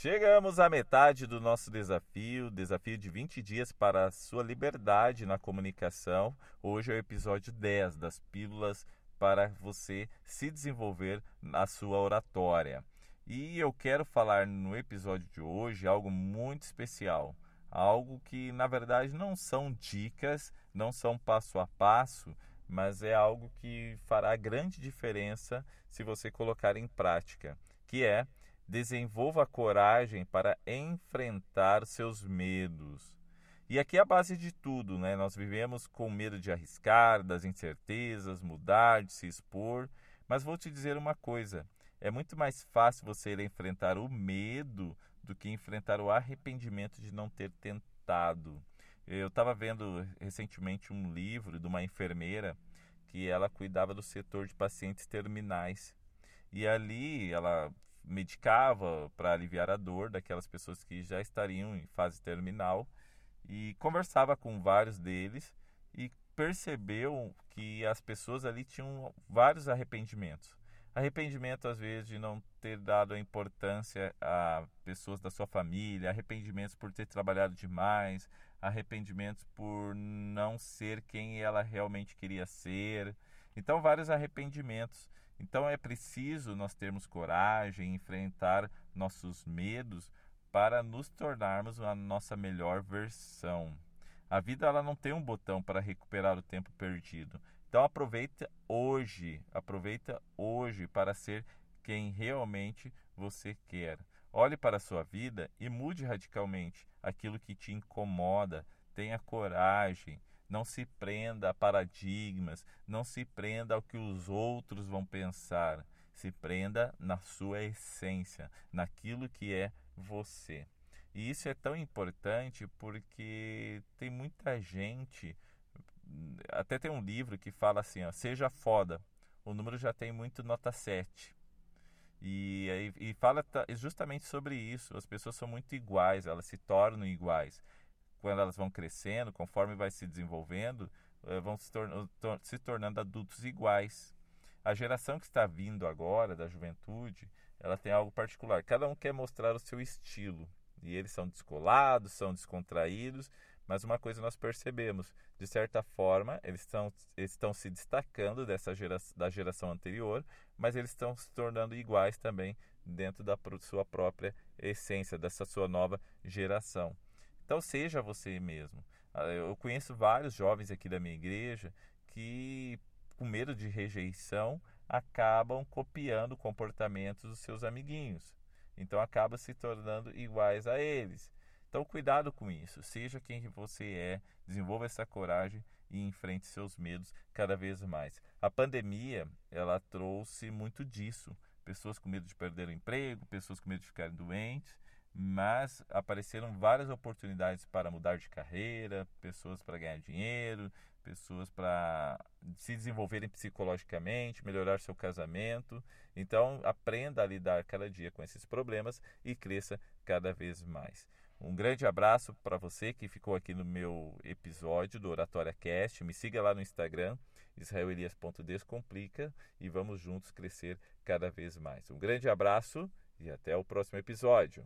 Chegamos à metade do nosso desafio, desafio de 20 dias para a sua liberdade na comunicação. Hoje é o episódio 10 das pílulas para você se desenvolver na sua oratória. E eu quero falar no episódio de hoje algo muito especial, algo que na verdade não são dicas, não são passo a passo, mas é algo que fará grande diferença se você colocar em prática, que é desenvolva coragem para enfrentar seus medos. E aqui é a base de tudo, né? Nós vivemos com medo de arriscar, das incertezas, mudar, de se expor. Mas vou te dizer uma coisa: é muito mais fácil você enfrentar o medo do que enfrentar o arrependimento de não ter tentado. Eu estava vendo recentemente um livro de uma enfermeira que ela cuidava do setor de pacientes terminais. E ali ela medicava para aliviar a dor daquelas pessoas que já estariam em fase terminal e conversava com vários deles e percebeu que as pessoas ali tinham vários arrependimentos. Arrependimento, às vezes, de não ter dado a importância a pessoas da sua família, arrependimentos por ter trabalhado demais, arrependimentos por não ser quem ela realmente queria ser. Então, vários arrependimentos. Então é preciso nós termos coragem, enfrentar nossos medos para nos tornarmos a nossa melhor versão. A vida ela não tem um botão para recuperar o tempo perdido. Então aproveita hoje, aproveita hoje para ser quem realmente você quer. Olhe para a sua vida e mude radicalmente aquilo que te incomoda. Tenha coragem, não se prenda a paradigmas, não se prenda ao que os outros vão pensar. Se prenda na sua essência, naquilo que é você. E isso é tão importante porque tem muita gente. Até tem um livro que fala assim: ó, seja foda. O número já tem muito nota 7. E, e, e fala justamente sobre isso. As pessoas são muito iguais, elas se tornam iguais quando elas vão crescendo, conforme vai se desenvolvendo, eh, vão se, se tornando adultos iguais. A geração que está vindo agora, da juventude, ela tem algo particular. Cada um quer mostrar o seu estilo. E eles são descolados, são descontraídos, mas uma coisa nós percebemos, de certa forma, eles estão, eles estão se destacando dessa da geração anterior, mas eles estão se tornando iguais também dentro da sua própria essência, dessa sua nova geração. Então seja você mesmo. Ah, eu conheço vários jovens aqui da minha igreja que, com medo de rejeição, acabam copiando comportamentos dos seus amiguinhos. Então acaba se tornando iguais a eles. Então cuidado com isso. Seja quem você é, desenvolva essa coragem e enfrente seus medos cada vez mais. A pandemia, ela trouxe muito disso. Pessoas com medo de perder o emprego, pessoas com medo de ficarem doentes mas apareceram várias oportunidades para mudar de carreira, pessoas para ganhar dinheiro, pessoas para se desenvolverem psicologicamente, melhorar seu casamento. Então, aprenda a lidar cada dia com esses problemas e cresça cada vez mais. Um grande abraço para você que ficou aqui no meu episódio do Oratória Cast. Me siga lá no Instagram, israelias.descomplica e vamos juntos crescer cada vez mais. Um grande abraço e até o próximo episódio.